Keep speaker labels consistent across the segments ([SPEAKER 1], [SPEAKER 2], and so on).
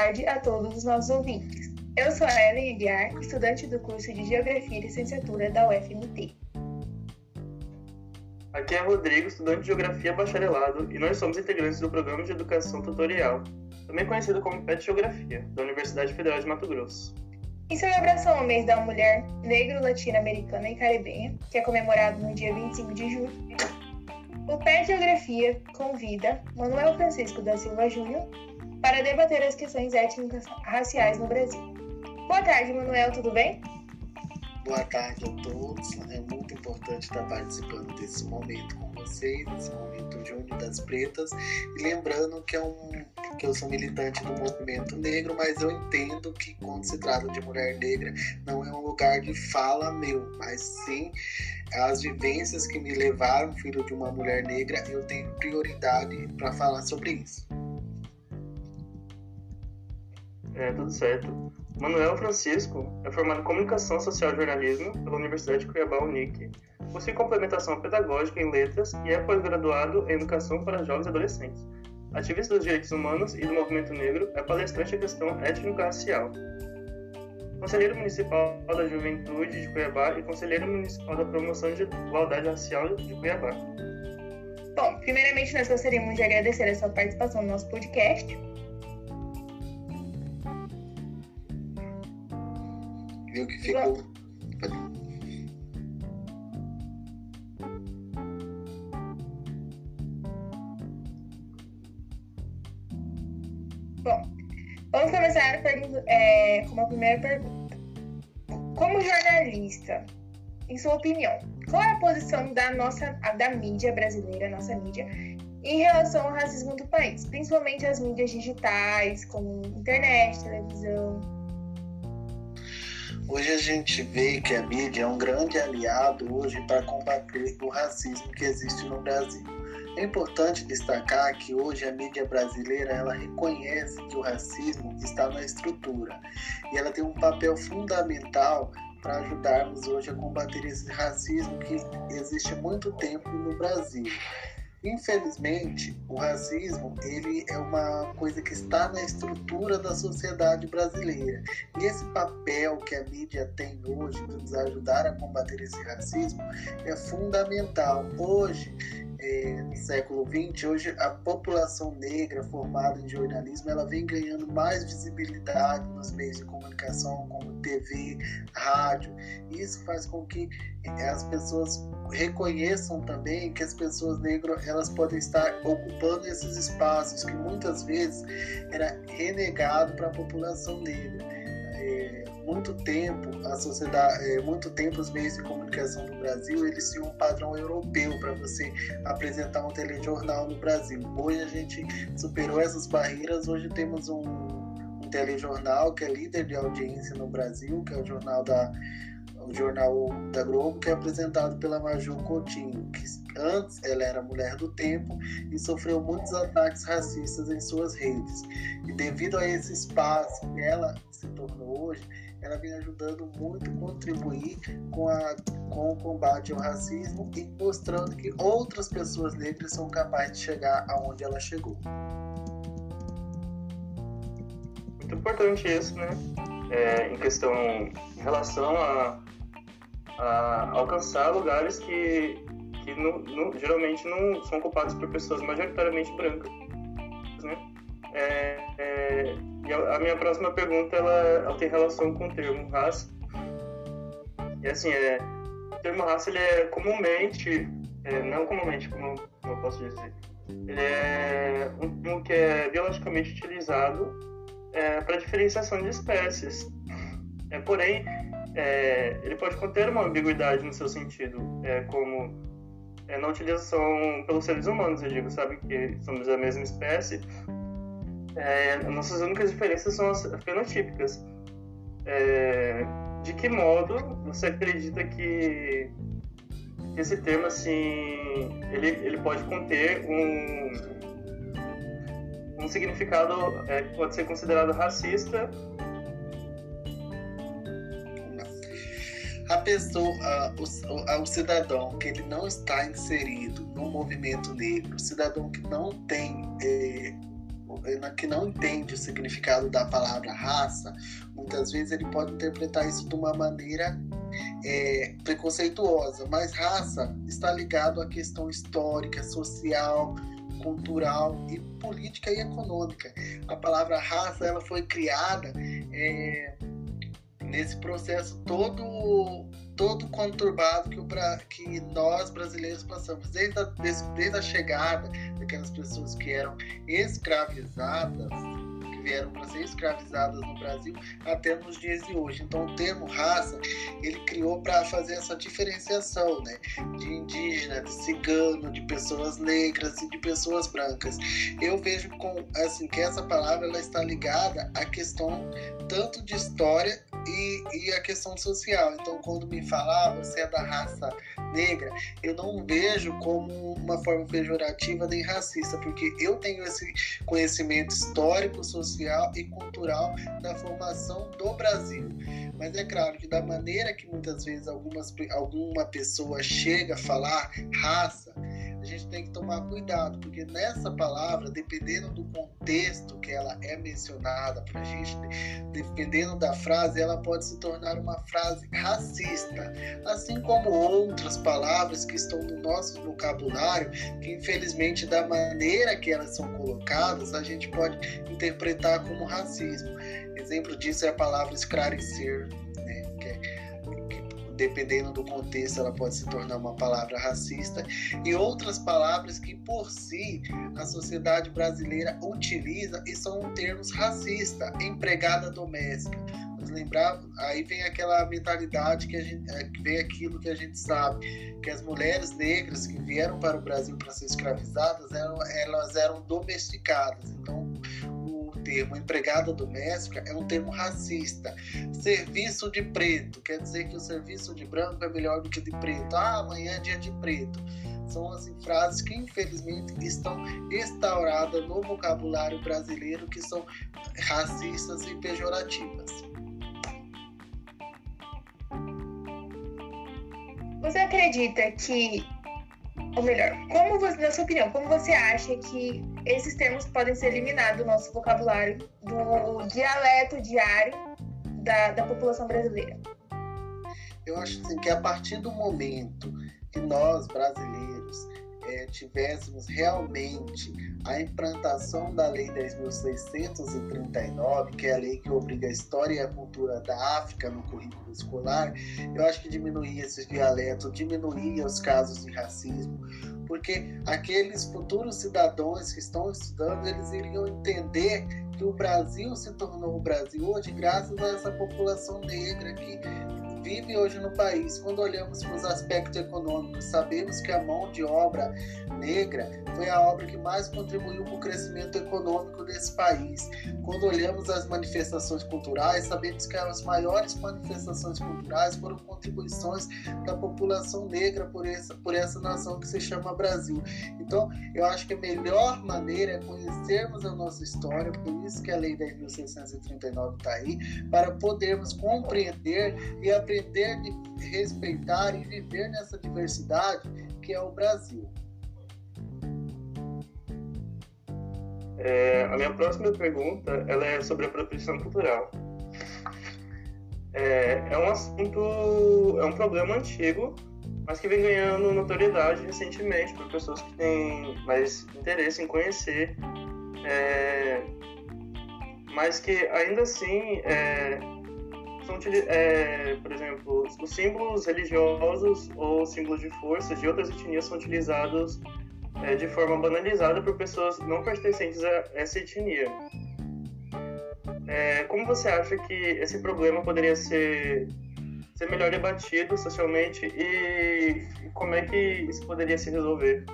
[SPEAKER 1] tarde a todos os nossos ouvintes. Eu sou a Ellen Aguiar, estudante do curso de Geografia e Licenciatura da UFMT.
[SPEAKER 2] Aqui é Rodrigo, estudante de Geografia Bacharelado, e nós somos integrantes do Programa de Educação Tutorial, também conhecido como PET Geografia, da Universidade Federal de Mato Grosso.
[SPEAKER 1] Em celebração ao mês da mulher negro-latino-americana e caribenha, que é comemorado no dia 25 de julho, o PET Geografia convida Manuel Francisco da Silva Júnior para debater as questões étnicas raciais no Brasil. Boa tarde, Manuel, tudo bem?
[SPEAKER 3] Boa tarde a todos. É muito importante estar participando desse momento com vocês, nesse momento Júnior das Pretas. E lembrando que, é um, que eu sou militante do movimento negro, mas eu entendo que quando se trata de mulher negra, não é um lugar de fala meu, mas sim as vivências que me levaram, filho de uma mulher negra, eu tenho prioridade para falar sobre isso.
[SPEAKER 2] É, tudo certo. Manuel Francisco é formado em Comunicação Social e Jornalismo pela Universidade de Cuiabá Unic, possui complementação pedagógica em Letras e é pós-graduado em Educação para Jovens e Adolescentes. Ativista dos direitos humanos e do movimento negro, é palestrante em questão étnico-racial. Conselheiro Municipal da Juventude de Cuiabá e Conselheiro Municipal da Promoção de Igualdade Racial de Cuiabá.
[SPEAKER 1] Bom, primeiramente nós gostaríamos de agradecer a sua participação no nosso podcast
[SPEAKER 3] viu que ficou.
[SPEAKER 1] Bom, vamos começar é, com uma primeira pergunta. Como jornalista, em sua opinião, qual é a posição da nossa da mídia brasileira, nossa mídia, em relação ao racismo do país, principalmente as mídias digitais, como internet, televisão?
[SPEAKER 3] Hoje a gente vê que a mídia é um grande aliado hoje para combater o racismo que existe no Brasil. É importante destacar que hoje a mídia brasileira ela reconhece que o racismo está na estrutura e ela tem um papel fundamental para ajudarmos hoje a combater esse racismo que existe há muito tempo no Brasil. Infelizmente, o racismo ele é uma coisa que está na estrutura da sociedade brasileira. E esse papel que a mídia tem hoje de nos ajudar a combater esse racismo é fundamental. Hoje, é, no século XX, hoje a população negra formada em jornalismo ela vem ganhando mais visibilidade nos meios de comunicação, como TV, rádio. Isso faz com que as pessoas reconheçam também que as pessoas negras elas podem estar ocupando esses espaços que muitas vezes era renegado para a população negra. É, muito tempo a sociedade, é, muito tempo os meios de comunicação no Brasil eles tinham um padrão europeu para você apresentar um telejornal no Brasil. Hoje a gente superou essas barreiras. Hoje temos um, um telejornal que é líder de audiência no Brasil, que é o jornal da o jornal da Globo, que é apresentado pela Maju Coutinho, que antes ela era mulher do tempo e sofreu muitos ataques racistas em suas redes. E devido a esse espaço que ela se tornou hoje, ela vem ajudando muito a contribuir com, a, com o combate ao racismo e mostrando que outras pessoas negras são capazes de chegar aonde ela chegou.
[SPEAKER 2] Muito importante isso, né? É, em questão em relação a a alcançar lugares que, que no, no, geralmente não são ocupados por pessoas majoritariamente brancas. Né? É, é, a, minha próxima pergunta ela, ela, tem relação com o termo raça. E assim, é, o termo raça ele é comumente, é, não comumente, como, como eu posso dizer, ele é um termo que é biologicamente utilizado é, para diferenciação de espécies. É, porém, é, ele pode conter uma ambiguidade no seu sentido, é, como é, na utilização pelos seres humanos, eu digo, sabe, que somos a mesma espécie. É, nossas únicas diferenças são as fenotípicas. É, de que modo você acredita que, esse termo, assim, ele, ele pode conter um, um significado é, que pode ser considerado racista
[SPEAKER 3] a pessoa, o, o cidadão que ele não está inserido no movimento negro, o cidadão que não tem é, que não entende o significado da palavra raça, muitas vezes ele pode interpretar isso de uma maneira é, preconceituosa, mas raça está ligado à questão histórica, social, cultural e política e econômica. A palavra raça ela foi criada é, nesse processo todo todo conturbado que, o, que nós brasileiros passamos. Desde a, desde, a chegada daquelas pessoas que eram escravizadas vieram para ser escravizadas no Brasil até nos dias de hoje. Então, o termo raça ele criou para fazer essa diferenciação, né, de indígena, de cigano, de pessoas negras e de pessoas brancas. Eu vejo com assim que essa palavra ela está ligada à questão tanto de história e, e a questão social. Então, quando me falar ah, você é da raça negra, eu não vejo como uma forma pejorativa nem racista, porque eu tenho esse conhecimento histórico, social e cultural da formação do Brasil. Mas é claro que da maneira que muitas vezes algumas, alguma pessoa chega a falar raça, a gente tem que tomar cuidado, porque nessa palavra, dependendo do contexto que ela é mencionada para a gente, dependendo da frase, ela pode se tornar uma frase racista, assim como outras palavras que estão no nosso vocabulário, que infelizmente, da maneira que elas são colocadas, a gente pode interpretar como racismo. Exemplo disso é a palavra esclarecer, dependendo do contexto, ela pode se tornar uma palavra racista, e outras palavras que, por si, a sociedade brasileira utiliza e são termos racistas, empregada doméstica. Mas lembrar, aí vem aquela mentalidade que a gente, é, vem aquilo que a gente sabe, que as mulheres negras que vieram para o Brasil para ser escravizadas, eram, elas eram domesticadas. Então, termo empregada doméstica é um termo racista. Serviço de preto quer dizer que o serviço de branco é melhor do que de preto. Ah, amanhã é dia de preto. São assim, frases que infelizmente estão instauradas no vocabulário brasileiro que são racistas e pejorativas.
[SPEAKER 1] Você acredita que ou melhor, como você, na sua opinião, como você acha que esses termos podem ser eliminados do nosso vocabulário, do dialeto diário da, da população brasileira?
[SPEAKER 3] Eu acho assim, que a partir do momento que nós, brasileiros, é, tivéssemos realmente a implantação da Lei 10.639, que é a lei que obriga a história e a cultura da África no currículo escolar, eu acho que diminuía esses dialetos, diminuía os casos de racismo, porque aqueles futuros cidadãos que estão estudando, eles iriam entender que o Brasil se tornou o Brasil hoje graças a essa população negra que vive hoje no país. Quando olhamos para os aspectos econômicos, sabemos que a mão de obra negra foi a obra que mais contribuiu para o crescimento econômico desse país. Quando olhamos as manifestações culturais, sabemos que as maiores manifestações culturais foram contribuições da população negra por essa, por essa nação que se chama Brasil. Então, eu acho que a melhor maneira é conhecermos a nossa história, por isso que a Lei 10.639 está aí, para podermos compreender e aprender de respeitar e viver nessa diversidade que é o Brasil.
[SPEAKER 2] É, a minha próxima pergunta ela é sobre a apropriação cultural. É, é, um assunto, é um problema antigo, mas que vem ganhando notoriedade recentemente por pessoas que têm mais interesse em conhecer, é, mas que ainda assim é, por exemplo, os símbolos religiosos ou símbolos de força de outras etnias são utilizados é, de forma banalizada por pessoas não pertencentes a essa etnia. É, como você acha que esse problema poderia ser, ser melhor debatido socialmente e como é que isso poderia se resolver?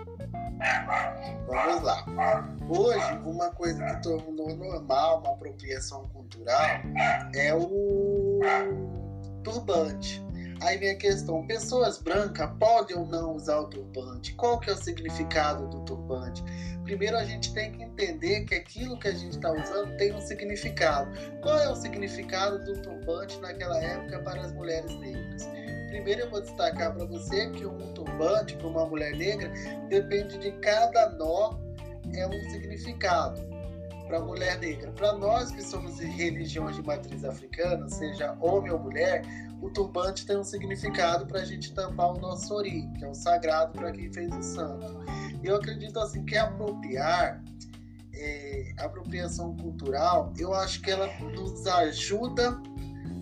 [SPEAKER 3] Vamos lá. Hoje, uma coisa que tornou normal uma apropriação cultural é o turbante. Aí vem a questão: pessoas brancas podem ou não usar o turbante? Qual que é o significado do turbante? Primeiro a gente tem que entender que aquilo que a gente está usando tem um significado. Qual é o significado do turbante naquela época para as mulheres negras? Primeiro eu vou destacar para você que um turbante para uma mulher negra depende de cada nó é um significado. Para a mulher negra. Para nós que somos de religiões de matriz africana, seja homem ou mulher, o turbante tem um significado para a gente tampar o nosso ori, que é o sagrado para quem fez o santo. Eu acredito assim que apropriar, é, apropriação cultural, eu acho que ela nos ajuda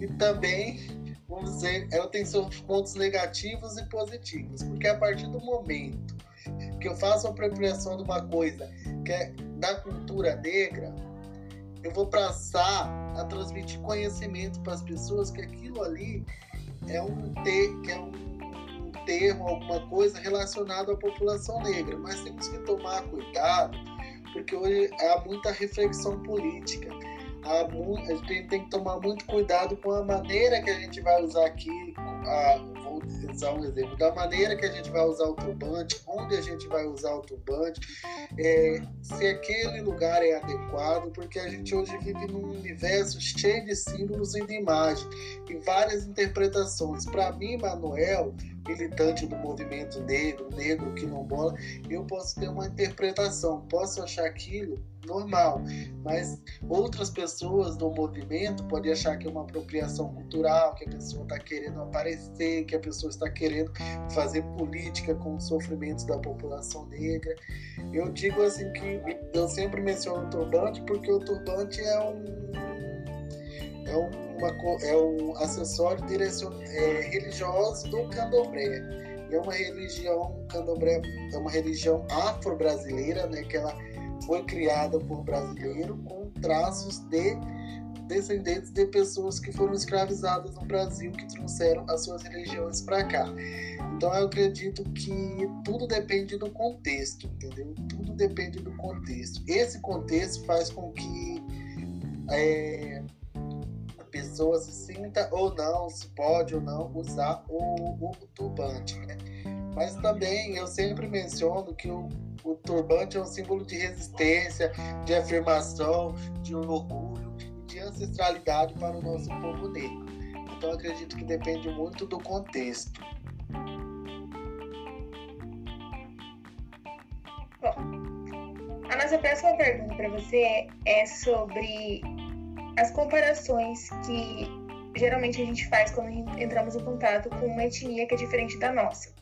[SPEAKER 3] e também, vamos dizer, ela tem seus pontos negativos e positivos, porque a partir do momento que eu faço apropriação de uma coisa que é da cultura negra, eu vou passar a transmitir conhecimento para as pessoas que aquilo ali é um, ter, que é um termo, alguma coisa relacionado à população negra. Mas temos que tomar cuidado, porque hoje há muita reflexão política. A gente tem que tomar muito cuidado com a maneira que a gente vai usar aqui, a, vou usar um exemplo, da maneira que a gente vai usar o turbante, onde a gente vai usar o turbante, é, se aquele lugar é adequado, porque a gente hoje vive num universo cheio de símbolos e de imagem e várias interpretações. Para mim, Manuel, militante do movimento negro, negro quilombola, eu posso ter uma interpretação, posso achar aquilo normal, mas outras pessoas do movimento podem achar que é uma apropriação cultural, que a pessoa está querendo aparecer, que a pessoa está querendo fazer política com os sofrimentos da população negra. Eu digo assim que eu sempre menciono o turbante porque o turbante é um é um uma, é um acessório direcion, é, religioso do candomblé. É uma religião, candomblé é uma religião afro-brasileira, né, que ela foi criada por brasileiro com traços de descendentes de pessoas que foram escravizadas no Brasil, que trouxeram as suas religiões para cá. Então eu acredito que tudo depende do contexto, entendeu? Tudo depende do contexto. Esse contexto faz com que é, pessoa se sinta ou não, se pode ou não usar o, o turbante. Né? Mas também eu sempre menciono que o, o turbante é um símbolo de resistência, de afirmação, de orgulho de ancestralidade para o nosso povo negro. Então acredito que depende muito do contexto.
[SPEAKER 1] Bom, a nossa próxima pergunta para você é sobre as comparações que geralmente a gente faz quando entramos em contato com uma etnia que é diferente da nossa.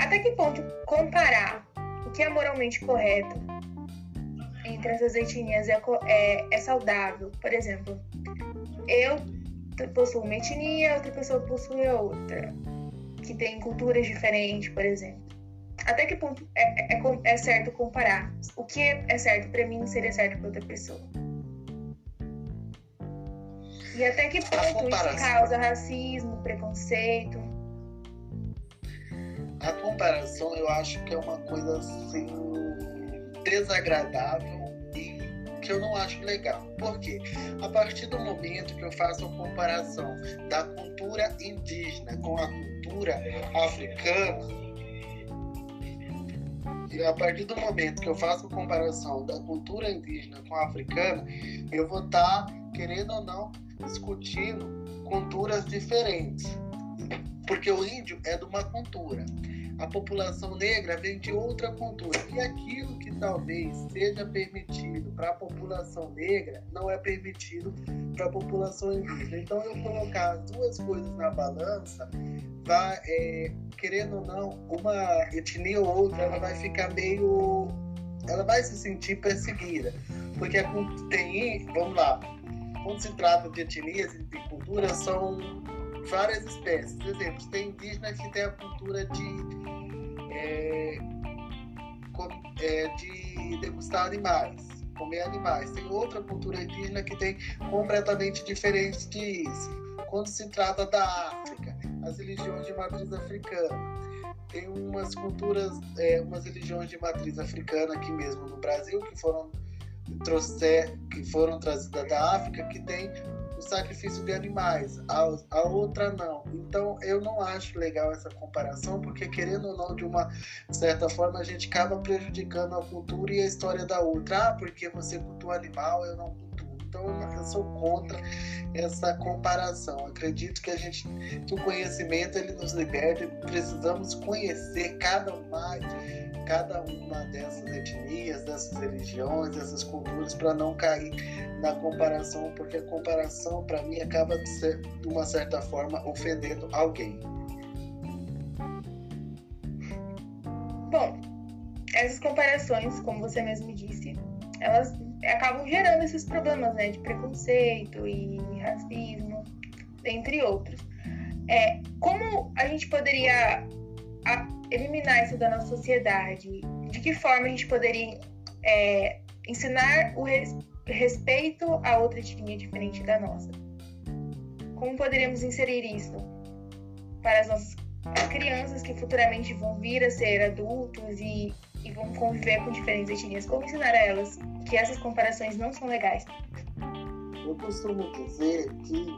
[SPEAKER 1] Até que ponto comparar o que é moralmente correto entre essas etnias é, é, é saudável? Por exemplo, eu possuo uma etnia, outra pessoa possui outra, que tem culturas diferentes, por exemplo. Até que ponto é, é, é certo comparar? O que é certo para mim seria certo para outra pessoa? E até que ponto isso causa racismo, preconceito?
[SPEAKER 3] A comparação eu acho que é uma coisa assim desagradável e que eu não acho legal. Por quê? A partir do momento que eu faço a comparação da cultura indígena com a cultura africana, a partir do momento que eu faço a comparação da cultura indígena com a africana, eu vou estar, tá, querendo ou não, discutindo culturas diferentes. Porque o índio é de uma cultura, a população negra vem de outra cultura. E aquilo que talvez seja permitido para a população negra não é permitido para a população indígena. Então, eu colocar as duas coisas na balança, vai, é, querendo ou não, uma etnia ou outra, ela vai ficar meio. Ela vai se sentir perseguida. Porque tem, vamos lá, quando se trata de etnias e de culturas, são várias espécies. Por exemplo, tem indígenas que têm a cultura de, é, é, de degustar animais, comer animais. Tem outra cultura indígena que tem completamente diferente disso. Quando se trata da África, as religiões de matriz africana. Tem umas culturas, é, umas religiões de matriz africana aqui mesmo no Brasil que foram trouxer, que foram trazidas da África, que tem sacrifício de animais, a, a outra não. Então eu não acho legal essa comparação, porque querendo ou não, de uma certa forma, a gente acaba prejudicando a cultura e a história da outra. Ah, porque você cultua animal, eu não Então Então eu sou contra essa comparação. Acredito que a gente, que o conhecimento ele nos liberta. Precisamos conhecer cada uma, cada uma dessas etnias, dessas religiões, dessas culturas para não cair na comparação, porque a comparação para mim acaba de, ser, de uma certa forma ofendendo alguém.
[SPEAKER 1] Bom, essas comparações, como você mesmo disse, elas acabam gerando esses problemas, né, de preconceito e racismo, entre outros. É, como a gente poderia eliminar isso da nossa sociedade? De que forma a gente poderia é, ensinar o res, respeito a outra etnia diferente da nossa? Como poderíamos inserir isso para as nossas crianças que futuramente vão vir a ser adultos e e vão conviver com diferentes etnias. Como ensinar a elas que essas comparações não são legais?
[SPEAKER 3] Eu costumo dizer que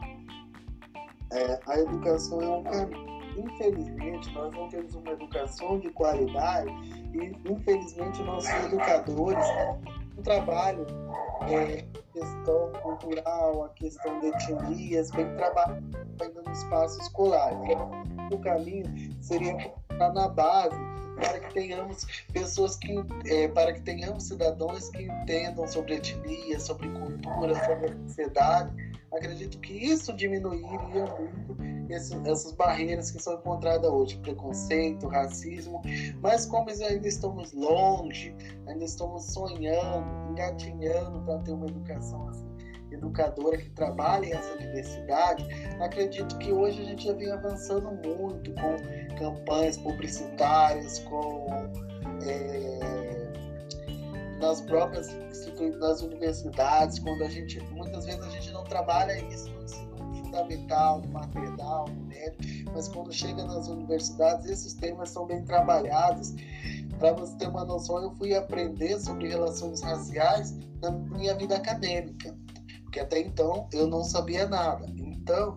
[SPEAKER 3] é, a educação é um caminho. Infelizmente, nós não temos uma educação de qualidade e, infelizmente, nossos educadores um trabalho é, questão cultural, a questão de etnias, bem trabalhando no espaço escolar. O caminho seria na base para que tenhamos pessoas que, é, para que tenhamos cidadãos que entendam sobre etnia, sobre cultura, sobre sociedade. Acredito que isso diminuiria muito essas barreiras que são encontradas hoje, preconceito, racismo. Mas como ainda estamos longe, ainda estamos sonhando, engatinhando para ter uma educação assim educadora que trabalha essa diversidade, acredito que hoje a gente já vem avançando muito com campanhas publicitárias, com é, nas próprias nas universidades, quando a gente muitas vezes a gente não trabalha isso no ensino fundamental, no no médio, mas quando chega nas universidades esses temas são bem trabalhados. Para você ter uma noção, eu fui aprender sobre relações raciais na minha vida acadêmica porque até então eu não sabia nada. Então,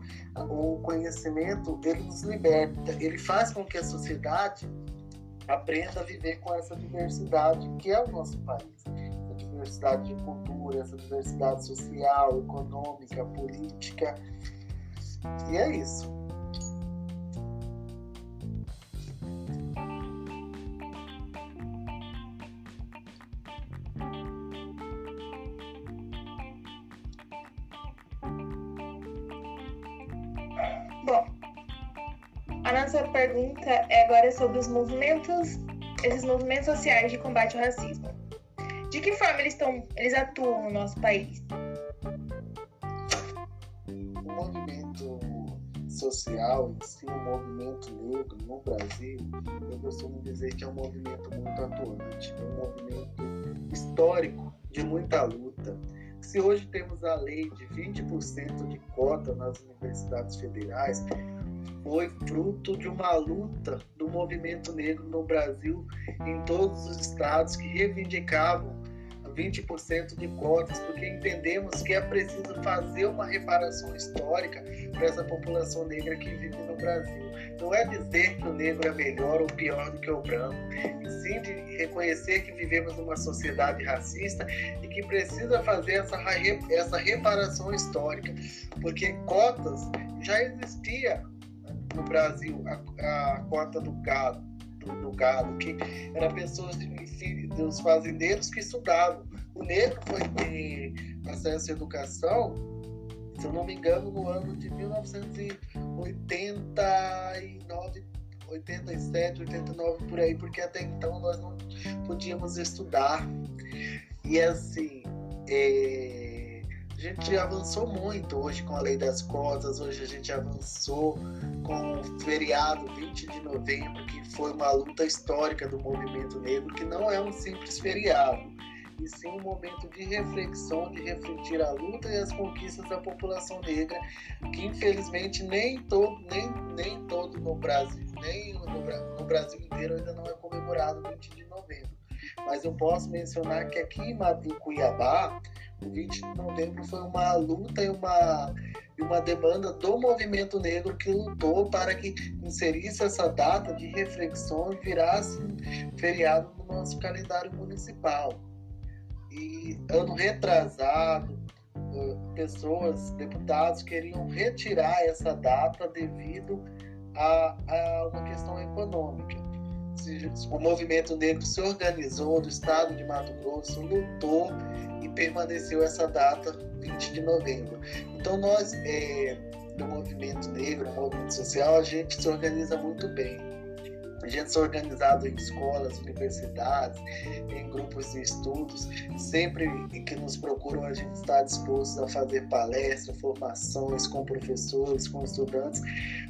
[SPEAKER 3] o conhecimento ele nos liberta, ele faz com que a sociedade aprenda a viver com essa diversidade que é o nosso país. Essa diversidade de cultura, essa diversidade social, econômica, política. E é isso.
[SPEAKER 1] Agora sobre os movimentos, esses movimentos sociais de combate ao racismo. De que forma eles, estão, eles atuam no nosso país?
[SPEAKER 3] O movimento social em si, o movimento negro no Brasil, eu costumo dizer que é um movimento muito atuante, é um movimento histórico de muita luta. Se hoje temos a lei de 20% de cota nas universidades federais, foi fruto de uma luta movimento negro no Brasil, em todos os estados que reivindicavam 20% de cotas, porque entendemos que é preciso fazer uma reparação histórica para essa população negra que vive no Brasil. Não é dizer que o negro é melhor ou pior do que o branco, e sim de reconhecer que vivemos numa sociedade racista e que precisa fazer essa, essa reparação histórica, porque cotas já existia no Brasil a, a cota do gado, do, do, gado, que era pessoas de, dos fazendeiros que estudavam. O negro foi ter acesso à educação, se eu não me engano, no ano de 1989, 87, 89 por aí, porque até então nós não podíamos estudar. E assim, é, a gente avançou muito hoje com a lei das cotas, hoje a gente avançou com o feriado 20 de novembro, que foi uma luta histórica do movimento negro, que não é um simples feriado, e sim um momento de reflexão, de refletir a luta e as conquistas da população negra, que infelizmente nem todo, nem, nem todo no Brasil, nem no, no Brasil inteiro ainda não é comemorado 20 de novembro. Mas eu posso mencionar que aqui em Cuiabá, o 20 de novembro foi uma luta e uma e uma demanda do movimento negro que lutou para que inserisse essa data de reflexão e virasse feriado no nosso calendário municipal. E ano retrasado, pessoas, deputados, queriam retirar essa data devido a, a uma questão econômica. O movimento negro se organizou do estado de Mato Grosso, lutou e permaneceu essa data 20 de novembro. Então nós é, do movimento negro, movimento social, a gente se organiza muito bem a gente se organizado em escolas, universidades, em grupos de estudos, sempre que nos procuram, a gente está disposto a fazer palestras, formações com professores, com estudantes,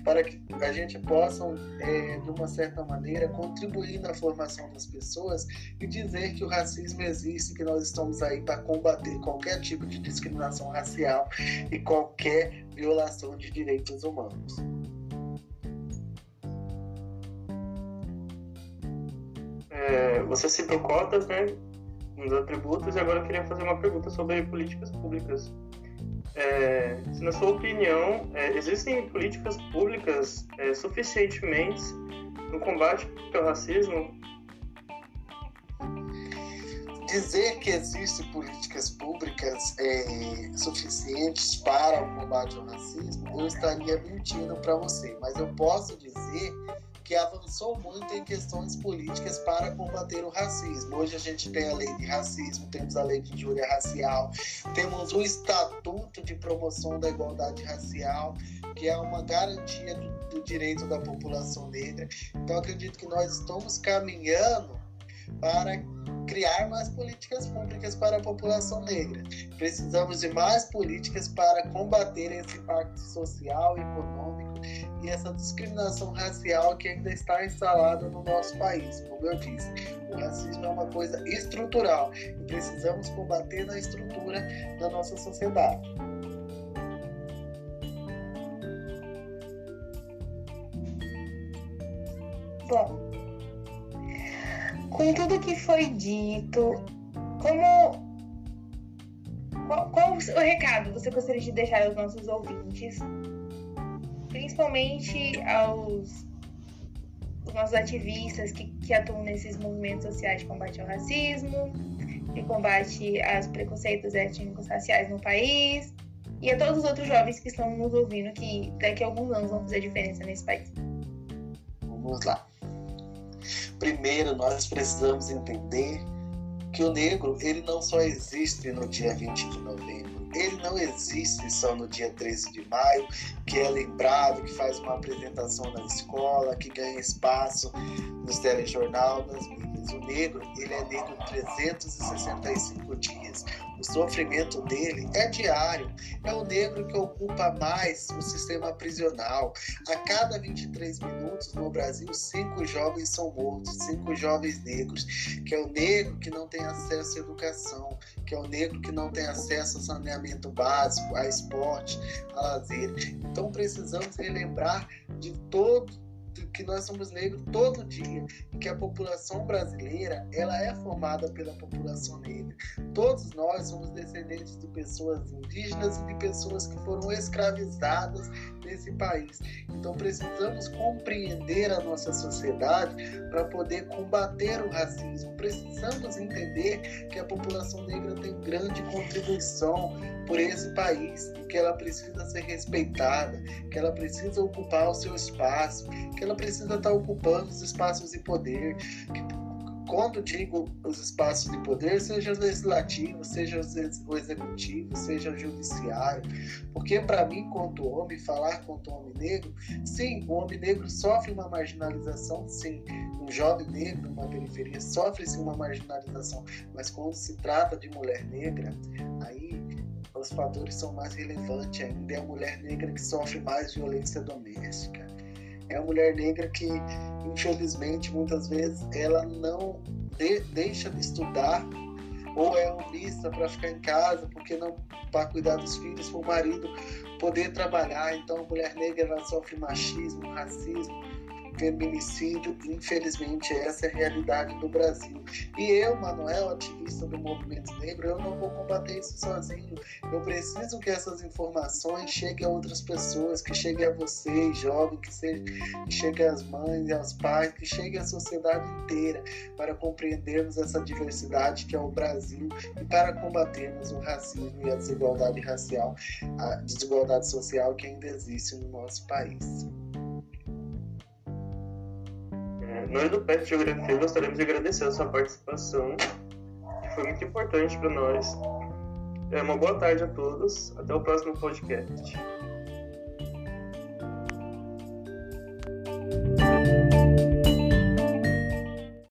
[SPEAKER 3] para que a gente possa, é, de uma certa maneira, contribuir na formação das pessoas e dizer que o racismo existe, que nós estamos aí para combater qualquer tipo de discriminação racial e qualquer violação de direitos humanos.
[SPEAKER 2] É, você citou cotas, né, nos atributos, e agora eu queria fazer uma pergunta sobre políticas públicas. É, se na sua opinião é, existem políticas públicas é, suficientemente no combate ao racismo?
[SPEAKER 3] Dizer que existem políticas públicas é, suficientes para o combate ao racismo, eu estaria mentindo para você, mas eu posso dizer que avançou muito em questões políticas para combater o racismo. Hoje a gente tem a lei de racismo, temos a lei de injúria racial, temos o Estatuto de Promoção da Igualdade Racial, que é uma garantia do, do direito da população negra. Então acredito que nós estamos caminhando para criar mais políticas públicas para a população negra. Precisamos de mais políticas para combater esse impacto social econômico e essa discriminação racial que ainda está instalada no nosso país. Como eu disse, o racismo é uma coisa estrutural e precisamos combater na estrutura da nossa sociedade.
[SPEAKER 1] Bom, com tudo que foi dito, como qual, qual, o recado você gostaria de deixar aos nossos ouvintes principalmente aos, nossos ativistas que, que atuam nesses movimentos sociais de combate ao racismo, de combate aos preconceitos étnicos raciais no país, e a todos os outros jovens que estão nos ouvindo que daqui a alguns anos vão fazer diferença nesse país.
[SPEAKER 3] Vamos lá. Primeiro, nós precisamos entender que o negro ele não só existe no dia 20 de novembro ele não existe só no dia 13 de maio, que é lembrado, que faz uma apresentação na escola, que ganha espaço nos telejornal, nas mídias. O negro, ele é negro 365 dias. O sofrimento dele é diário. É o negro que ocupa mais o sistema prisional. A cada 23 minutos no Brasil, cinco jovens são mortos, cinco jovens negros, que é o negro que não tem acesso à educação, que é o negro que não tem acesso a saneamento básico, a esporte, a lazer. Então precisamos relembrar de todo que nós somos negros todo dia e que a população brasileira ela é formada pela população negra. Todos nós somos descendentes de pessoas indígenas e de pessoas que foram escravizadas nesse país. Então precisamos compreender a nossa sociedade para poder combater o racismo. Precisamos entender que a população negra tem grande contribuição por esse país que ela precisa ser respeitada, que ela precisa ocupar o seu espaço, que ela precisa estar ocupando os espaços de poder. Quando digo os espaços de poder, seja o legislativo, seja o executivo, seja o judiciário, porque para mim, quanto homem, falar quanto homem negro, sim, o homem negro sofre uma marginalização, sim, um jovem negro numa periferia sofre-se uma marginalização, mas quando se trata de mulher negra, aí os fatores são mais relevantes ainda. É a mulher negra que sofre mais violência doméstica. É a mulher negra que, infelizmente, muitas vezes ela não de, deixa de estudar ou é omissa para ficar em casa porque não para cuidar dos filhos, para o marido poder trabalhar. Então, a mulher negra ela sofre machismo, racismo feminicídio. Infelizmente, essa é a realidade do Brasil. E eu, Manuel, ativista do movimento negro, eu não vou combater isso sozinho. Eu preciso que essas informações cheguem a outras pessoas, que cheguem a vocês, jovens, que, que cheguem às mães aos pais, que cheguem à sociedade inteira, para compreendermos essa diversidade que é o Brasil e para combatermos o racismo e a desigualdade racial, a desigualdade social que ainda existe no nosso país.
[SPEAKER 2] Nós do PET Geografia gostaríamos de agradecer a sua participação, que foi muito importante para nós. É, uma boa tarde a todos. Até o próximo podcast.